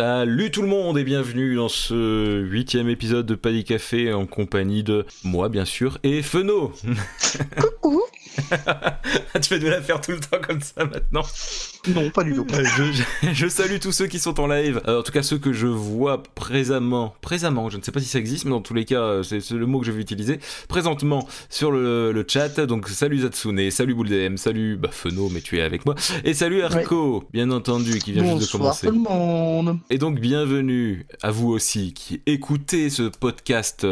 Salut tout le monde et bienvenue dans ce huitième épisode de Paddy Café en compagnie de moi bien sûr et Feno. Coucou. tu vas nous la faire tout le temps comme ça maintenant Non, pas du tout. Euh, je, je, salue tous ceux qui sont en live, euh, en tout cas ceux que je vois présentement, présentement, je ne sais pas si ça existe, mais dans tous les cas, euh, c'est le mot que je vais utiliser, présentement sur le, le chat. Donc salut Zatsune, salut Bouldem, salut bah, Feno, mais tu es avec moi, et salut Arco, bien entendu, qui vient juste de commencer. Tout le monde. Et donc bienvenue à vous aussi qui écoutez ce podcast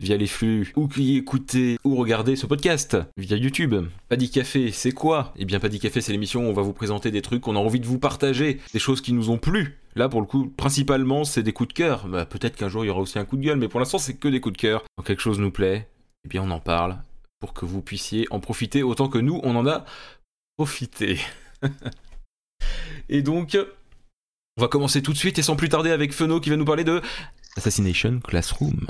via les flux, ou qui écoutez ou regardez ce podcast via YouTube. Paddy Café, c'est quoi? Eh bien, Paddy Café, c'est l'émission où on va vous présenter des trucs qu'on a envie de vous partager, des choses qui nous ont plu. Là, pour le coup, principalement, c'est des coups de cœur. Bah, peut-être qu'un jour, il y aura aussi un coup de gueule, mais pour l'instant, c'est que des coups de cœur. Quand quelque chose nous plaît, eh bien, on en parle pour que vous puissiez en profiter autant que nous, on en a profité. et donc, on va commencer tout de suite et sans plus tarder avec Feno qui va nous parler de Assassination Classroom.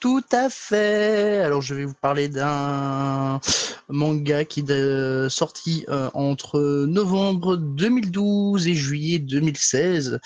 Tout à fait. Alors je vais vous parler d'un manga qui est sorti euh, entre novembre 2012 et juillet 2016.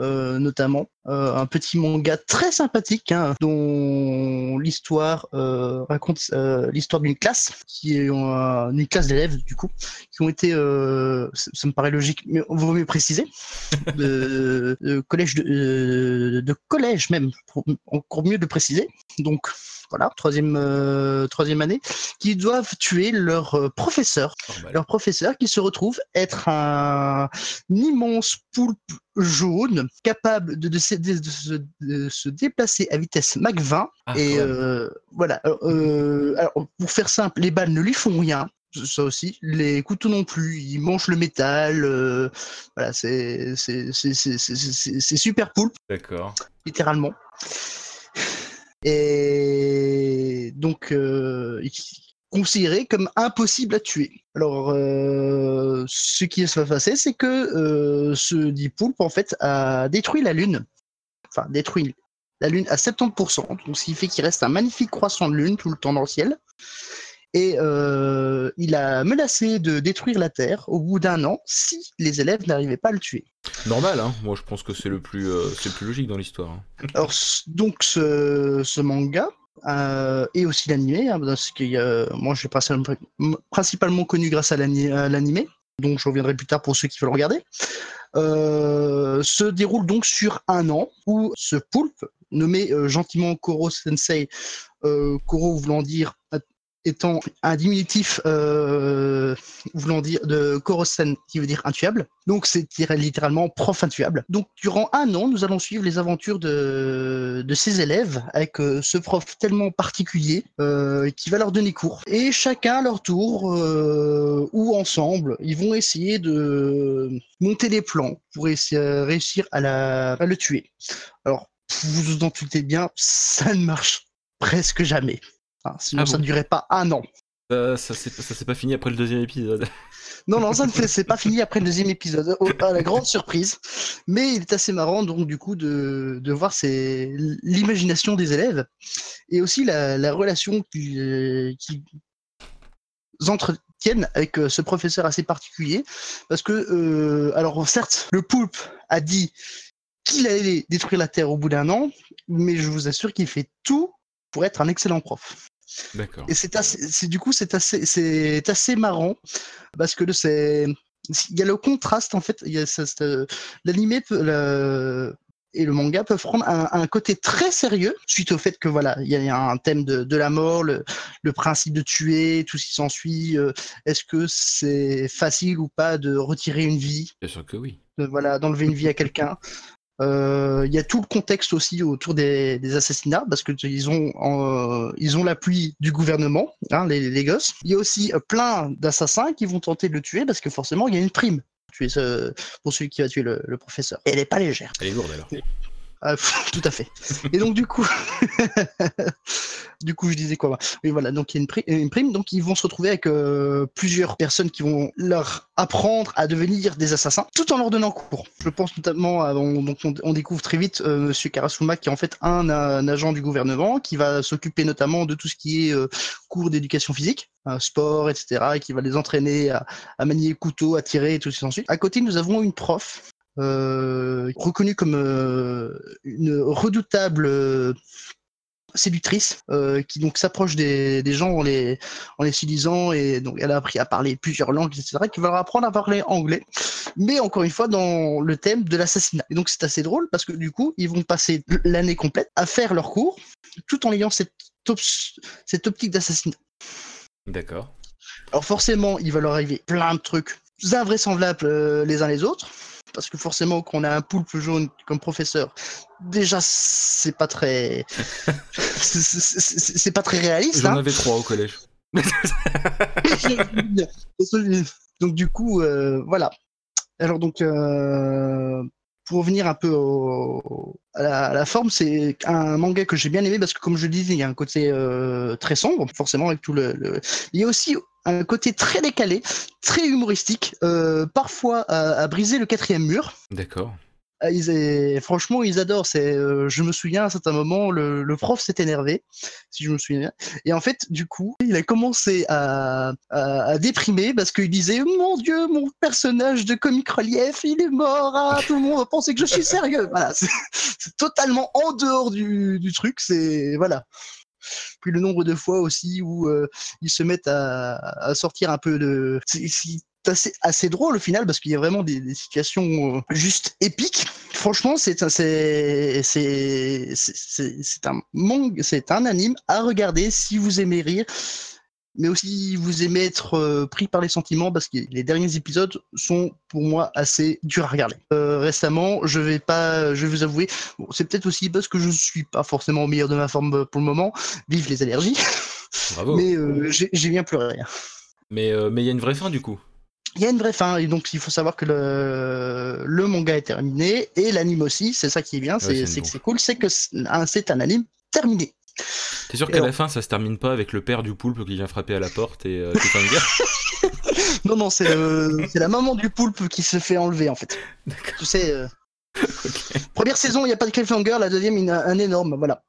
Euh, notamment. Euh, un petit manga très sympathique hein, dont l'histoire euh, raconte l'histoire d'une classe qui est une classe d'élèves du coup qui ont été, ça me paraît logique, mais on vaut mieux préciser, de, collège de, de, collège même, pour, encore mieux de préciser. Donc voilà, troisième, euh, troisième année, qui doivent tuer leur euh, professeur. Leur professeur qui se retrouve être un, immense poulpe jaune capable de, de, se, déplacer à vitesse Mach 20. Ah, et euh, voilà, alors, pour faire simple, les balles ne lui font rien ça aussi. Les couteaux non plus, ils mangent le métal. voilà, c'est super poulpe. D'accord. Littéralement et donc euh, considéré comme impossible à tuer. Alors, euh, ce qui se va passer, c'est que euh, ce dit poulpe en fait a détruit la Lune, enfin détruit la Lune à 70%, donc ce qui fait qu'il reste un magnifique croissant de Lune tout le temps dans le ciel et euh, il a menacé de détruire la Terre au bout d'un an si les élèves n'arrivaient pas à le tuer. Normal, hein moi je pense que c'est le plus, c'est plus logique dans l'histoire. Hein. Alors donc ce, ce manga euh, et aussi l'animé, hein, parce que moi je suis principalement connu grâce à l'animé, donc je reviendrai plus tard pour ceux qui veulent regarder. se déroule donc sur un an où ce poulpe nommé gentiment Koro Sensei, Koro voulant dire étant un diminutif euh, voulant dire de Korosen, qui veut dire intuable. Donc c'est littéralement prof intuable. Donc durant un an, nous allons suivre les aventures de, de ces élèves avec euh, ce prof tellement particulier euh, qui va leur donner cours. Et chacun à leur tour, euh, ou ensemble, ils vont essayer de monter des plans pour réussir à, à le tuer. Alors, vous vous en doutez bien, ça ne marche presque jamais sinon, ah ça ne durait pas un an. ça s'est pas fini après le deuxième épisode. Non, non, ça ne s'est pas fini après le deuxième épisode, à la grande surprise. Mais il est assez marrant, donc, du coup, de, de voir l'imagination des élèves et aussi la, la relation qu'ils qui entretiennent avec euh, ce professeur assez particulier. Parce que, euh, alors, certes, le poulpe a dit qu'il allait détruire la Terre au bout d'un an, mais je vous assure qu'il fait tout pour être un excellent prof. D'accord. Et c'est assez, du coup, c'est assez, c'est assez marrant parce que c'est, il y a le contraste en fait. L'animé et le manga peuvent prendre un, côté très sérieux suite au fait que voilà, il y a un thème de, de la mort, le, le, principe de tuer, tout ce qui s'ensuit. Euh, est-ce que c'est facile ou pas de retirer une vie? Bien sûr que oui. voilà, d'enlever une vie à quelqu'un. Euh, il y a tout le contexte aussi autour des, assassinats parce que ils ont euh, ils ont l'appui du gouvernement, hein, les, gosses. Il y a aussi euh, plein d'assassins qui vont tenter de le tuer parce que forcément il y a une prime pour celui qui va tuer le, le professeur. Et elle est pas légère. Elle est lourde alors. Ah, tout à fait. Et donc du coup, du coup, je disais quoi Oui, voilà. Donc il y a une, prime, donc ils vont se retrouver avec euh, plusieurs personnes qui vont leur apprendre à devenir des assassins, tout en leur donnant cours. Je pense notamment, à, on, donc on, découvre très vite euh, Monsieur Karasuma, qui est en fait un, agent du gouvernement, qui va s'occuper notamment de tout ce qui est euh, cours d'éducation physique, sport, etc., et qui va les entraîner à, manier couteau, à tirer et tout qui s'ensuit. À côté, nous avons une prof euh, reconnue comme euh, une redoutable euh, séductrice euh, qui donc s'approche des, des gens en les, en les séduisant et donc elle a appris à parler plusieurs langues, etc. qui va leur apprendre à parler anglais, mais encore une fois dans le thème de l'assassinat. Et donc c'est assez drôle parce que du coup ils vont passer l'année complète à faire leur cours tout en ayant cette, cette optique d'assassinat. D'accord. Alors forcément, il va leur arriver plein de trucs invraisemblables euh, les uns les autres. Parce que forcément, quand on a un poulpe jaune comme professeur, déjà c'est pas très, c'est pas très réaliste. J'en hein. avais trois au collège. donc du coup, euh, voilà. Alors donc, euh, pour revenir un peu à, la, forme, c'est un manga que j'ai bien aimé parce que comme je le disais, il y a un côté euh, très sombre, forcément avec tout le, Il y a aussi un côté très décalé, très humoristique, euh, parfois à briser le quatrième mur. D'accord. Ah, ils Franchement, ils adorent. C'est, euh, je me souviens à un certain moment, le, prof s'est énervé, si je me souviens bien. Et en fait, du coup, il a commencé à, déprimer parce qu'il disait Mon Dieu, mon personnage de comic relief, il est mort. Ah, tout le monde penser que je suis sérieux. Voilà, c'est totalement en dehors du, truc. C'est voilà. Puis le nombre de fois aussi où euh, ils se mettent à, sortir un peu de. Assez, assez drôle au final parce qu'il y a vraiment des, des situations euh, juste épiques. Franchement, c'est un, c'est, c'est, c'est, un manga, c'est un anime à regarder si vous aimez rire, mais aussi si vous aimez être euh, pris par les sentiments parce que les derniers épisodes sont pour moi assez durs à regarder. Euh, récemment, je vais pas, je vais vous avouer, bon, c'est peut-être aussi parce que je suis pas forcément au meilleur de ma forme pour le moment, vive les allergies, Bravo. mais j'ai, bien pleuré. Mais mais il y a une vraie fin du coup. Il y a une vraie fin, et donc il faut savoir que le, le manga est terminé, et l'anime aussi, c'est ça qui est bien, c'est une c'est que bombe. c'est cool, c'est que c'est un, anime terminé. T'es sûr qu'à la fin ça se termine pas avec le père du poulpe qui vient frapper à la porte et euh, cliffhanger Non, non, c'est la maman du poulpe qui se fait enlever en fait. D'accord. Tu sais, euh, première saison, il n'y a pas de cliffhanger, la deuxième, il y en a un énorme, voilà.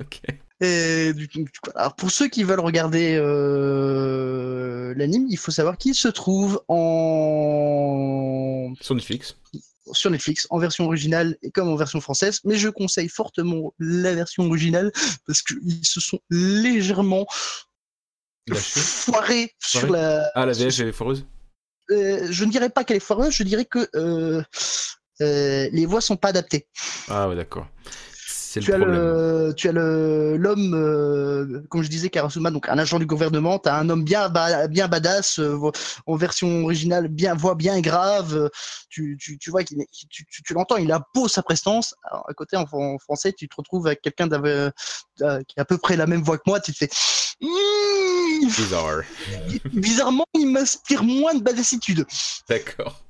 Ok. Et du, du coup, alors pour ceux qui veulent regarder euh, l'anime, il faut savoir qu'il se trouve en Sur Netflix. sur Netflix en version originale et comme en version française, mais je conseille fortement la version originale parce qu'ils se sont légèrement foirés sur la. Ah la VF est foireuse. Euh, je ne dirais pas qu'elle est foireuse, je dirais que euh, les voix sont pas adaptées. Ah ouais d'accord. C'est Tu le as le, tu as le l'homme, euh, comme je disais, Karasuma, donc un agent du gouvernement. T'as un homme bien, ba- bien badass, euh, en version originale, bien voix bien grave. euh, Tu, tu, tu vois qu'il tu, tu, tu l'entends, il a beau sa prestance. Alors, à côté, en, en français, tu te retrouves avec quelqu'un qui a à peu près la même voix que moi. Tu te fais, Mmh, Bizarre. bizarrement, il m'inspire moins de badassitude. D'accord.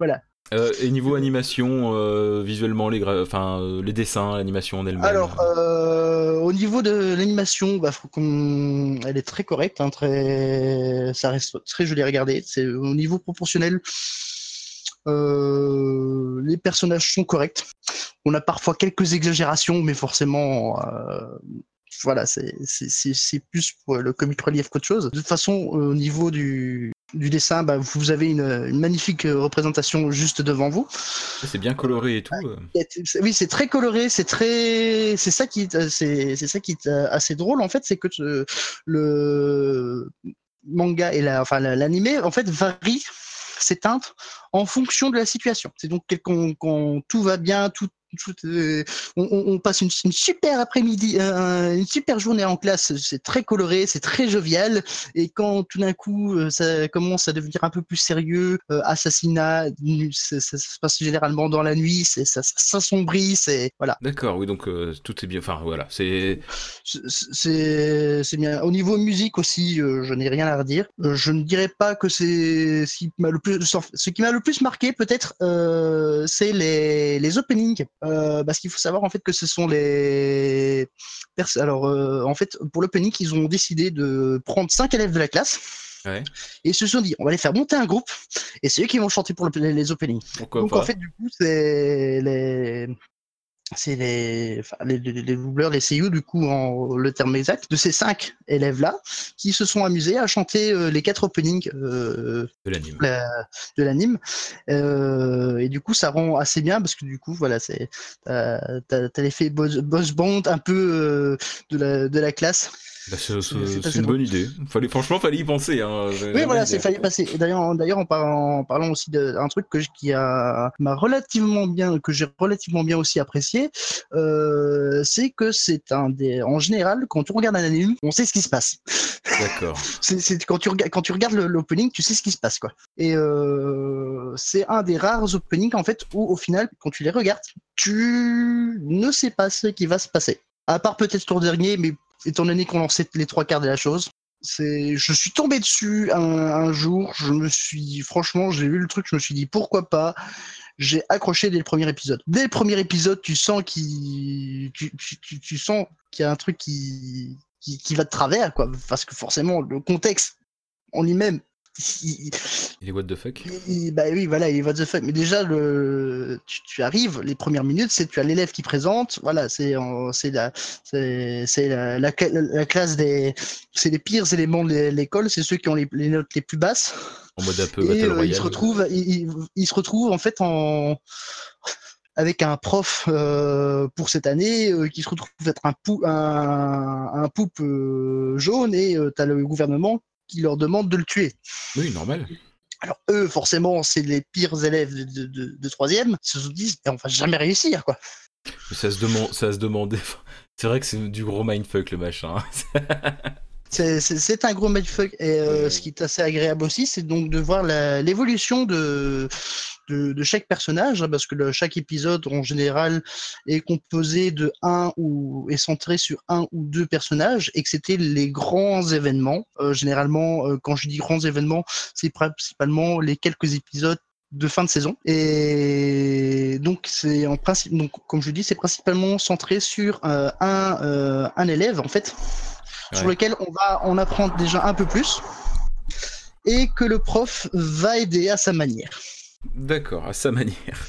Voilà. Euh, et niveau animation, euh, visuellement, les, gra- enfin, euh, les dessins, l'animation en elle-même. Alors, euh, au niveau de l'animation, bah, elle est très correcte, hein, très... ça reste très joli à regarder. Au niveau proportionnel, euh, les personnages sont corrects. On a parfois quelques exagérations, mais forcément, euh, voilà, c'est plus pour le comic relief qu'autre chose. De toute façon, au niveau du, du dessin, bah, vous avez une, une magnifique euh, représentation juste devant vous. c'est bien coloré et tout. euh. Oui, c'est très coloré, c'est très, c'est ça qui, est- euh, c'est ça qui est assez drôle en fait, c'est que le manga et la, enfin la- l'animé en fait varie ses teintes en fonction de la situation. C'est donc quand, quand tout va bien, tout, tout, euh, on, on- on passe une, une super après-midi, euh, une super journée en classe, c'est très coloré, c'est très jovial, et quand tout d'un coup euh, ça commence à devenir un peu plus sérieux, euh, assassinat, ça, ça se passe généralement dans la nuit, ça, ça s'assombrit, c'est voilà, D'accord, oui, donc euh, tout est bien. Enfin voilà, c'est. C'est- bien. Au niveau musique aussi, euh, je n'ai rien à redire. Je ne dirais pas que c'est ce qui m'a le plus, ce qui m'a le plus marqué peut-être, c'est les, les openings, Euh, parce qu'il faut savoir en fait que ce sont les alors euh, en fait pour l'opening ils ont décidé de prendre cinq élèves de la classe. Ouais. Et ils se sont dit, on va les faire monter un groupe, et c'est eux qui vont chanter pour le- les, les openings. Pourquoi Donc pas en fait, du coup, c'est les c'est les, enfin, les, doubleurs, les CU, du coup, en le terme exact, de ces cinq élèves-là, qui se sont amusés à chanter euh, les quatre openings euh, De l'anime. la- de l'anime. Euh, et du coup, ça rend assez bien parce que du coup, voilà, c'est t'as t'as- t'as l'effet boss, boss band un peu de la de la classe. Bah, c'est c'est- c'est c'est assez une bonne idée. Fallait, franchement, fallait y penser. Hein. Oui, voilà, c'est fallait passer. D'ailleurs, en- d'ailleurs, en parlant, en parlant aussi d'un truc que je- qui a m'a relativement bien, que j'ai relativement bien aussi apprécié, euh, c'est que c'est un des, en général, quand tu regardes un anime, on sait ce qui se passe. D'accord. C'est quand tu regardes quand tu regardes l'opening, tu sais ce qui se passe quoi. Et euh, c'est un des rares openings en fait où au final, quand tu les regardes, tu ne sais pas ce qui va se passer. À part peut-être tour dernier, mais étant donné qu'on en sait les trois quarts de la chose. C'est, je suis tombé dessus un, jour, je me suis, franchement, j'ai vu le truc, je me suis dit pourquoi pas? J'ai accroché dès le premier épisode. Dès le premier épisode, tu sens qu'il, tu, tu, tu- tu sens qu'il y a un truc qui, qui, qui va de travers, quoi. Parce que forcément, le contexte en lui-même, il- Il est what the fuck? Il- bah oui, voilà, il est what the fuck. Mais déjà, le, tu, tu arrives, les premières minutes, c'est tu as l'élève qui présente, voilà, c'est c'est la, c'est la, la, cla- la classe des, c'est les pires éléments de l'école, c'est ceux qui ont les, les notes les plus basses. En mode un peu Et euh, il se retrouve, il, il- il se retrouve en fait en avec un prof euh, pour cette année euh, qui se retrouve être un, pou, un, un poupe euh, jaune et tu as le gouvernement qui leur demande de le tuer. Oui, normal. Alors eux, forcément, c'est les pires élèves de, de, de, de troisième, ils se disent, on va jamais réussir, quoi. Ça se, demande, ça se demandait. C'est vrai que c'est du gros mindfuck le machin. C'est- un gros mindfuck. Et euh, ce qui est assez agréable aussi, c'est donc de voir l'évolution de, de, de chaque personnage, hein, parce que le- chaque épisode, en général, est composé de un ou est centré sur un ou deux personnages, et que c'était les grands événements. Euh, généralement, euh, quand je dis grands événements, c'est principalement les quelques épisodes de fin de saison. Et donc, c'est en principe, donc, comme je dis, c'est principalement centré sur euh, un, euh, un élève, en fait, sur lequel on va en apprendre déjà un peu plus et que le prof va aider à sa manière. D'accord, à sa manière.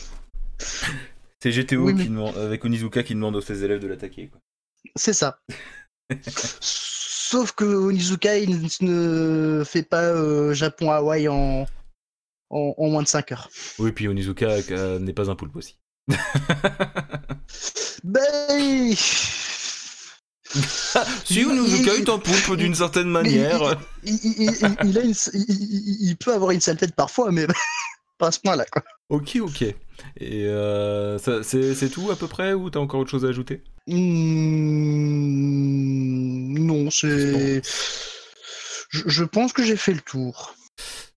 C'est GTO Oui, mais- qui demande, avec Onizuka qui demande aux ses élèves de l'attaquer. C'est ça. Sauf que Onizuka, il ne fait pas euh, Japon-Hawaï en, en, en moins de 5 heures. Oui, puis Onizuka euh, n'est pas un poulpe aussi. Ben... Si Onizuka est un poulpe d'une certaine manière. Il, il- il- il a une- il- il- il peut avoir une sale tête parfois, mais pas à ce point-là. quoi. Ok, ok. Et euh, ça- c'est c'est tout à peu près ou t'as encore autre chose à ajouter? Hmm, non, c'est. Je, je pense que j'ai fait le tour.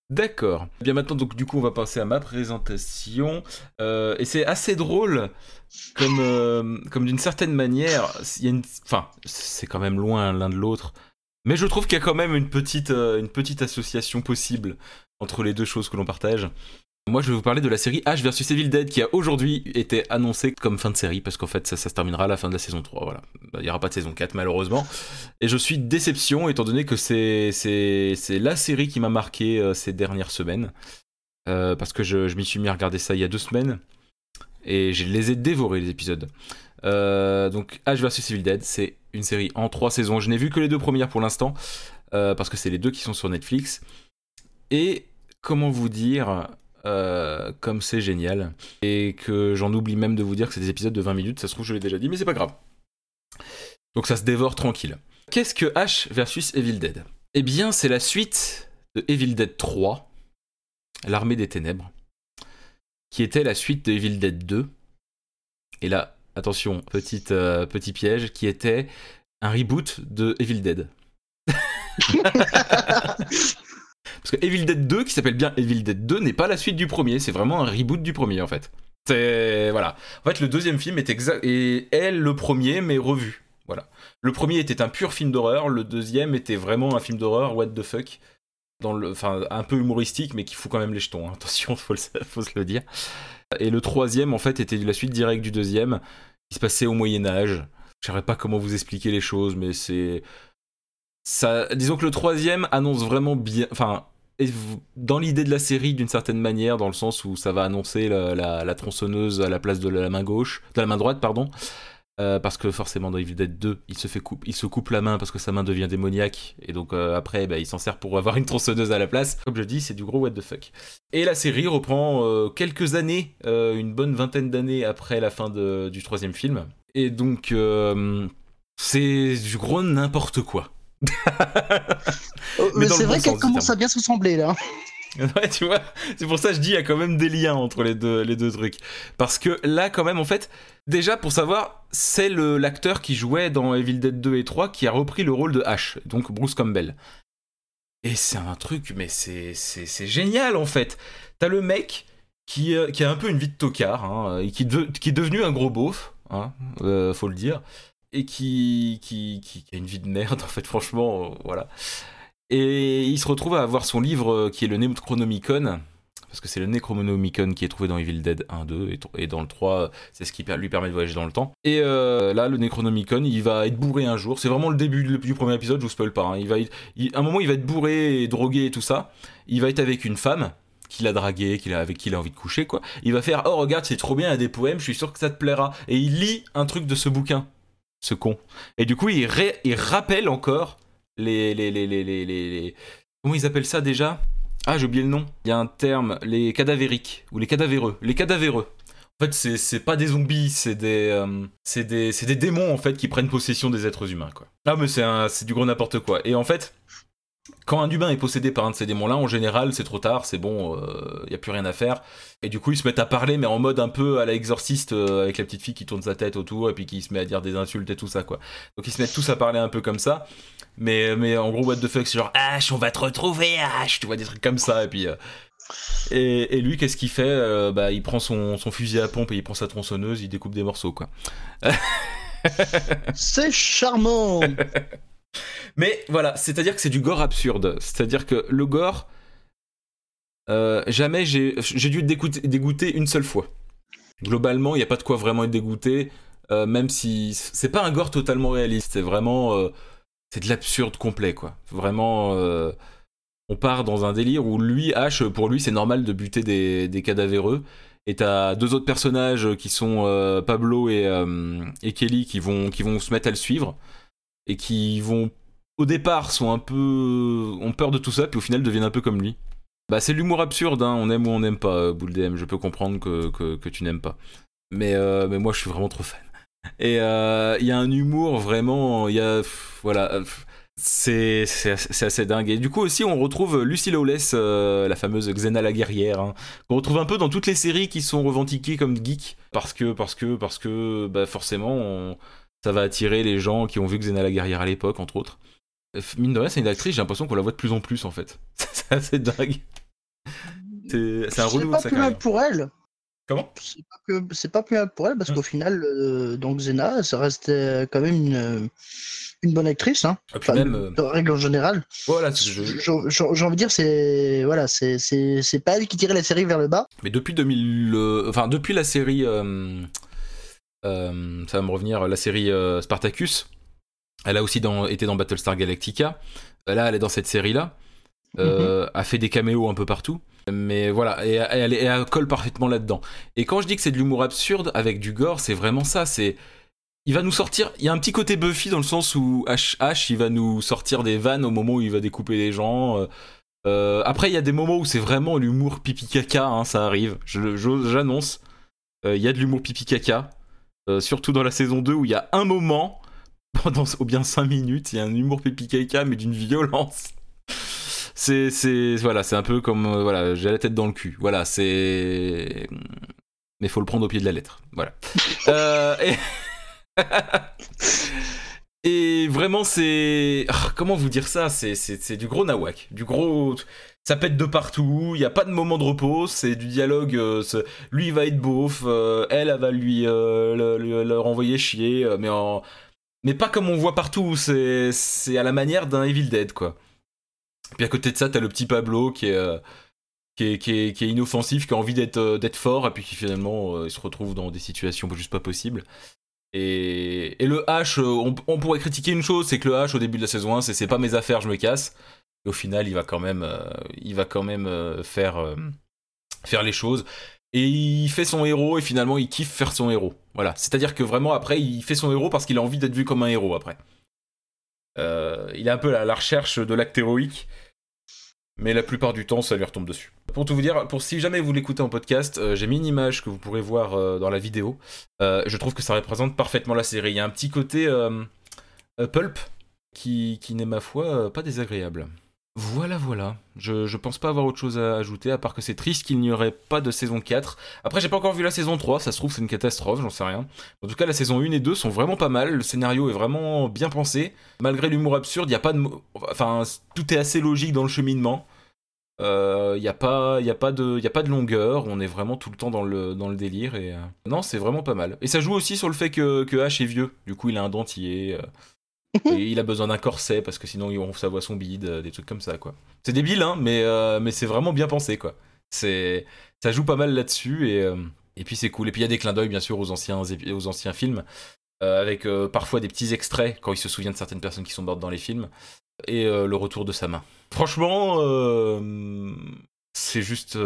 D'accord. Eh Bien maintenant, donc du coup, on va passer à ma présentation. Euh, et c'est assez drôle, comme, euh, comme d'une certaine manière. Il y c'est quand même loin l'un de l'autre. Mais je trouve qu'il y a quand même une petite, euh, une petite association possible entre les deux choses que l'on partage. Moi, je vais vous parler de la série H versus Evil Dead qui a aujourd'hui été annoncée comme fin de série parce qu'en fait, ça, se terminera à la fin de la saison 3. Voilà. Bah, Il n'y aura pas de saison 4, malheureusement. Et je suis déception étant donné que c'est, la série qui m'a marqué euh, ces dernières semaines. Euh, parce que je, m'y suis mis à regarder ça il y a deux semaines. Et je les ai dévorés, les épisodes. Euh, donc, H versus Evil Dead, c'est une série en trois saisons. Je n'ai vu que les deux premières pour l'instant. parce que c'est les deux qui sont sur Netflix. Et comment vous dire euh, comme c'est génial. Et que j'en oublie même de vous dire que c'est des épisodes de 20 minutes. Ça se trouve, je l'ai déjà dit, mais c'est pas grave. Donc ça se dévore tranquille. Qu'est-ce que H versus Evil Dead? Eh bien, c'est la suite de Evil Dead 3, L'armée des ténèbres, qui était la suite de Evil Dead 2. Et là, attention, euh, petit piège, qui était un reboot de Evil Dead. Parce que Evil Dead 2, qui s'appelle bien Evil Dead 2, n'est pas la suite du premier, c'est vraiment un reboot du premier en fait. C'est. Voilà. En fait, le deuxième film est, exact est le premier, mais revu. Voilà. Le premier était un pur film d'horreur, le deuxième était vraiment un film d'horreur, what the fuck. Dans le, enfin, un peu humoristique, mais qui fout quand même les jetons. hein. Attention, faut, le- faut se le dire. Et le troisième, en fait, était la suite directe du deuxième, qui se passait au Moyen-Âge. Je ne pas comment vous expliquer les choses, mais c'est. Ça, disons que le troisième annonce vraiment bien. Enfin, est dans l'idée de la série d'une certaine manière, dans le sens où ça va annoncer la, tronçonneuse à la place de la main gauche, de la main droite, pardon. Euh, parce que forcément dans Evil Dead 2, il se, coupe, il se coupe la main parce que sa main devient démoniaque, et donc euh, après bah, il s'en sert pour avoir une tronçonneuse à la place. Comme je dis, c'est du gros what the fuck. Et la série reprend euh, quelques années, une bonne vingtaine d'années après la fin du troisième film. Et donc c'est du gros n'importe quoi. Mais c'est vrai qu'elle commence à bien se ressembler là. Ouais, tu vois, c'est pour ça que je dis il y a quand même des liens entre les deux, les deux trucs. Parce que là, quand même, en fait, déjà pour savoir, c'est l'acteur qui jouait dans Evil Dead 2 et 3 qui a repris le rôle de Ash, donc Bruce Campbell. Et c'est un truc, mais c'est génial en fait. T'as le mec qui, euh, qui a un peu une vie de tocard, hein, et qui, qui est devenu un gros beauf, hein, euh, faut le dire, et qui, qui, qui, a une vie de merde en fait, franchement, euh, voilà. Et il se retrouve à avoir son livre euh, qui est le Necronomicon, parce que c'est le Necronomicon qui est trouvé dans Evil Dead 1, 2, et, dans le 3, c'est ce qui lui permet de voyager dans le temps. Et euh, là, le Necronomicon, il va être bourré un jour. C'est vraiment le début du premier épisode, je vous spoil pas. Hein. Il va à un moment, il va être bourré et drogué et tout ça. Il va être avec une femme qu'il a dragué, a, avec qui il a envie de coucher, quoi. Il va faire Oh, regarde, c'est trop bien, il y a des poèmes, je suis sûr que ça te plaira. Et il lit un truc de ce bouquin, ce con. Et du coup, il, rappelle encore les, les, les, les, les, Comment ils appellent ça déjà? Ah, j'ai oublié le nom. Il y a un terme, les cadavériques, ou les cadavéreux. Les cadavéreux. En fait, c'est pas des zombies, c'est des, euh, c'est des, des, démons en fait qui prennent possession des êtres humains quoi. Ah mais c'est du gros n'importe quoi. Et en fait, quand un humain est possédé par un de ces démons-là, en général, c'est trop tard, c'est bon, il euh, n'y a plus rien à faire. Et du coup, ils se mettent à parler, mais en mode un peu à l'exorciste, euh, avec la petite fille qui tourne sa tête autour, et puis qui se met à dire des insultes et tout ça, quoi. Donc ils se mettent tous à parler un peu comme ça. Mais, mais en gros, what the fuck, c'est genre, H, on va te retrouver, H, tu vois, des trucs comme ça, et puis. Euh, et, lui, qu'est-ce qu'il fait Bah, il prend son, son, fusil à pompe et il prend sa tronçonneuse, il découpe des morceaux, quoi. c'est charmant Mais voilà, c'est-à-dire que c'est du gore absurde. C'est-à-dire que le gore, euh, jamais j'ai dû être dégoûté, une seule fois. Globalement, il n'y a pas de quoi vraiment être dégoûté, euh, même si c'est pas un gore totalement réaliste. C'est vraiment. Euh, c'est de l'absurde complet, quoi. Vraiment. on part dans un délire où lui, H, pour lui, c'est normal de buter des, des cadavéreux. Et t'as deux autres personnages qui sont Pablo et, et Kelly qui vont, qui vont se mettre à le suivre et qui vont au départ sont un peu ont peur de tout ça puis au final deviennent un peu comme lui. Bah c'est l'humour absurde, hein. on aime ou on n'aime pas euh, DM, je peux comprendre que, que, tu n'aimes pas. Mais, euh, mais moi je suis vraiment trop fan. Et euh, il y a un humour vraiment, il y a voilà, c'est assez dingue. Et du coup aussi on retrouve Lucy Lawless, la fameuse Xena la guerrière, hein, qu'on retrouve un peu dans toutes les séries qui sont revendiquées comme geek parce que parce que parce que bah forcément ça va attirer les gens qui ont vu Xena la guerrière à l'époque, entre autres. Mine de rien, c'est une actrice, j'ai l'impression qu'on la voit de plus en plus en fait. c'est assez dingue. C'est un relou. C'est pas plus mal pour elle. Comment? C'est pas, plus mal pour elle parce hein qu'au final, euh, donc Xena, ça reste euh, quand même une, une bonne actrice. Hein. Ah, même, euh, de règle en général. Voilà, j'ai envie de dire, c'est voilà, c'est pas elle qui tirait la série vers le bas. Mais depuis 2000, enfin depuis la série euh, ça va me revenir, la série euh, Spartacus. Elle a aussi été dans Battlestar Galactica. Là, elle est dans cette série-là. Euh, mhm. A fait des caméos un peu partout. Mais voilà, et, elle, colle parfaitement là-dedans. Et quand je dis que c'est de l'humour absurde avec du gore, c'est vraiment ça. C'est il va nous sortir. Il y a un petit côté Buffy dans le sens où H, il va nous sortir des vannes au moment où il va découper les gens. après, il y a des moments où c'est vraiment l'humour pipi caca, hein, ça arrive. J'annonce. Il y a de l'humour pipi caca. Euh, surtout dans la saison 2 où il y a un moment, pendant au bien 5 minutes, il y a un humour caca mais d'une violence. C'est, c'est, voilà, c'est un peu comme, euh, voilà, j'ai la tête dans le cul. Voilà, c'est. Mais faut le prendre au pied de la lettre. Voilà. euh, et... et... vraiment, c'est. Ah, comment vous dire ça? C'est, c'est, c'est du gros nawak. Du gros ça pète de partout, il n'y a pas de moment de repos, c'est du dialogue, euh, lui il va être beauf, euh, elle, elle va lui euh, le, renvoyer chier, mais, mais pas comme on voit partout, c'est à la manière d'un Evil Dead quoi. Puis à côté de ça, t'as le petit Pablo qui est, qui est, qui, est, inoffensif, qui a envie d'être fort, et puis qui finalement il se retrouve dans des situations juste pas possibles. Et, et le H, on, pourrait critiquer une chose, c'est que le H au début de la saison 1, c'est pas mes affaires, je me casse. Et au final, il va quand même, il va quand même faire, faire les choses. Et il fait son héros et finalement il kiffe faire son héros. Voilà. C'est-à-dire que vraiment après, il fait son héros parce qu'il a envie d'être vu comme un héros après. il est un peu à la recherche de l'acte héroïque mais la plupart du temps, ça lui retombe dessus. Pour tout vous dire, pour si jamais vous l'écoutez en podcast, euh, j'ai mis une image que vous pourrez voir euh, dans la vidéo. Euh, je trouve que ça représente parfaitement la série. Il y a un petit côté pulp qui n'est ma foi pas désagréable. Voilà, voilà. Je, je pense pas avoir autre chose à ajouter, à part que c'est triste qu'il n'y aurait pas de saison 4. Après, j'ai pas encore vu la saison 3, ça se trouve c'est une catastrophe, j'en sais rien. En tout cas, la saison 1 et 2 sont vraiment pas mal, le scénario est vraiment bien pensé. Malgré l'humour absurde, il a pas de... Enfin, tout est assez logique dans le cheminement. Il euh, n'y a, pas, y a, pas de, y a pas de longueur, on est vraiment tout le temps dans le, dans le délire. Et, euh, Non, c'est vraiment pas mal. Et ça joue aussi sur le fait que, que H est vieux, du coup il a un dentier. Euh, il a besoin d'un corset parce que sinon il sa voix son bide, euh, des trucs comme ça quoi. C'est débile hein, mais euh, mais c'est vraiment bien pensé quoi. Ça joue pas mal là-dessus et euh, et puis c'est cool. Et puis il y a des clins d'œil bien sûr aux anciens aux anciens films avec parfois des petits extraits quand il se souvient de certaines personnes qui sont mortes dans les films et le retour de sa main. Franchement c'est juste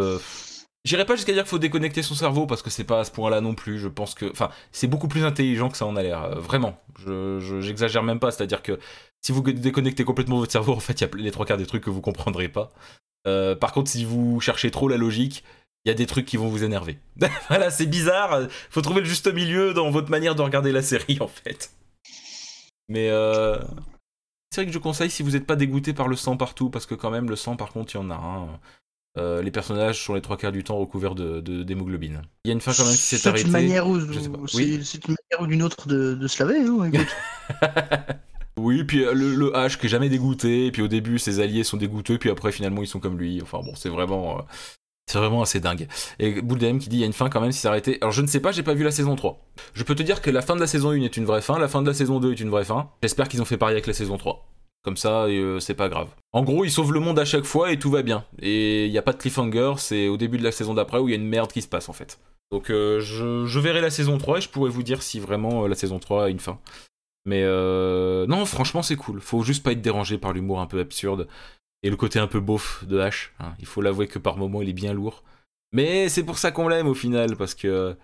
J'irai pas jusqu'à dire qu'il faut déconnecter son cerveau parce que c'est pas à ce point-là non plus. Je pense que, enfin, c'est beaucoup plus intelligent que ça en a l'air. Euh, vraiment, je, j'exagère même pas. C'est-à-dire que si vous déconnectez complètement votre cerveau, en fait, il y a les trois quarts des trucs que vous comprendrez pas. Euh, par contre, si vous cherchez trop la logique, il y a des trucs qui vont vous énerver. voilà, c'est bizarre. Faut trouver le juste milieu dans votre manière de regarder la série, en fait. Mais euh... c'est vrai que je conseille si vous n'êtes pas dégoûté par le sang partout, parce que quand même le sang, par contre, il y en a un. Euh, les personnages sont les trois quarts du temps recouverts de, d'hémoglobine. Il y a une fin quand même qui s'est arrêtée. C'est, une manière ou d'une autre de, se laver, hein, Oui, puis euh, le, H qui est jamais dégoûté, et puis au début ses alliés sont dégoûtés, puis après finalement ils sont comme lui. Enfin bon, c'est vraiment, euh, c'est vraiment assez dingue. Et Bouldem qui dit il y a une fin quand même si c'est arrêté. Alors je ne sais pas, j'ai pas vu la saison 3. Je peux te dire que la fin de la saison 1 est une vraie fin, la fin de la saison 2 est une vraie fin. J'espère qu'ils ont fait pareil avec la saison 3. Comme ça, euh, c'est pas grave. En gros, ils sauvent le monde à chaque fois et tout va bien. Et il n'y a pas de cliffhanger, c'est au début de la saison d'après où il y a une merde qui se passe en fait. Donc euh, je, verrai la saison 3 et je pourrai vous dire si vraiment euh, la saison 3 a une fin. Mais non, franchement, c'est cool. Faut juste pas être dérangé par l'humour un peu absurde et le côté un peu beauf de H. Hein. Il faut l'avouer que par moments, il est bien lourd. Mais c'est pour ça qu'on l'aime au final, parce que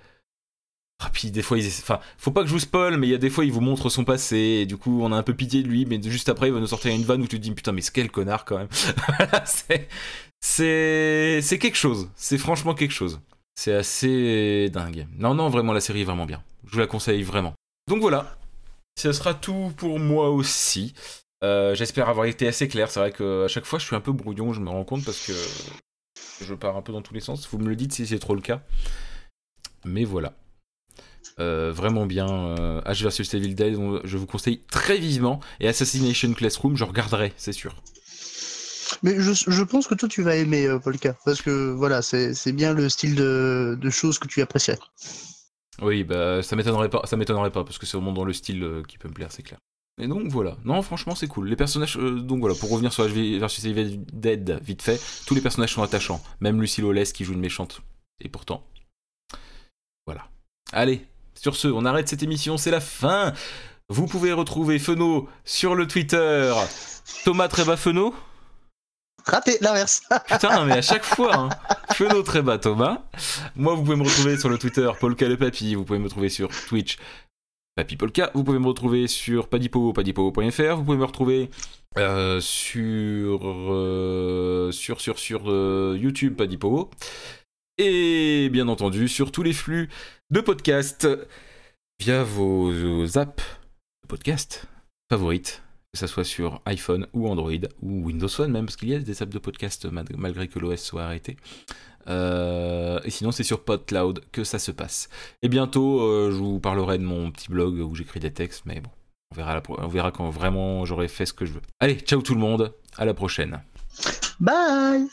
ah, puis des fois, il... enfin, faut pas que je vous spoil, mais il y a des fois, il vous montre son passé, et du coup, on a un peu pitié de lui, mais juste après, il va nous sortir une vanne où tu te dis, putain, mais c'est quel connard quand même. c'est... c'est quelque chose. C'est franchement quelque chose. C'est assez dingue. Non, non, vraiment, la série est vraiment bien. Je vous la conseille vraiment. Donc voilà. Ce sera tout pour moi aussi. Euh, j'espère avoir été assez clair. C'est vrai qu'à chaque fois, je suis un peu brouillon, je me rends compte, parce que je pars un peu dans tous les sens. Vous me le dites si c'est trop le cas. Mais voilà. Euh, vraiment bien. Euh, H vs Evil Dead, je vous conseille très vivement. Et Assassination Classroom, je regarderai, c'est sûr. Mais je, pense que toi tu vas aimer euh, Polka, parce que voilà, c'est bien le style de, choses que tu apprécies. Oui, bah ça m'étonnerait pas, ça m'étonnerait pas, parce que c'est vraiment dans le style qui peut me plaire, c'est clair. Et donc voilà, non franchement c'est cool. Les personnages, donc voilà, pour revenir sur H vs Evil Dead vite fait, tous les personnages sont attachants, même Lucie Lawless qui joue une méchante. Et pourtant, voilà. Allez, sur ce, on arrête cette émission, c'est la fin. Vous pouvez retrouver Feno sur le Twitter. Thomas Tréba Feno Raté, l'inverse. Putain, mais à chaque fois, hein. Feno Tréba Thomas. Moi, vous pouvez me retrouver sur le Twitter Polka le Papy. Vous pouvez me retrouver sur Twitch Papy Polka. Vous pouvez me retrouver sur padipo, padipo.fr. Vous pouvez me retrouver euh, sur, euh, sur, sur, sur euh, YouTube Padipo. Et bien entendu, sur tous les flux de podcast via vos, apps de podcast favorites, que ce soit sur iPhone ou Android ou Windows Phone même, parce qu'il y a des apps de podcast malgré que l'OS soit arrêté. Euh, et sinon, c'est sur PodCloud que ça se passe. Et bientôt, euh, je vous parlerai de mon petit blog où j'écris des textes, mais bon, on verra quand vraiment j'aurai fait ce que je veux. Allez, ciao tout le monde, à la prochaine. Bye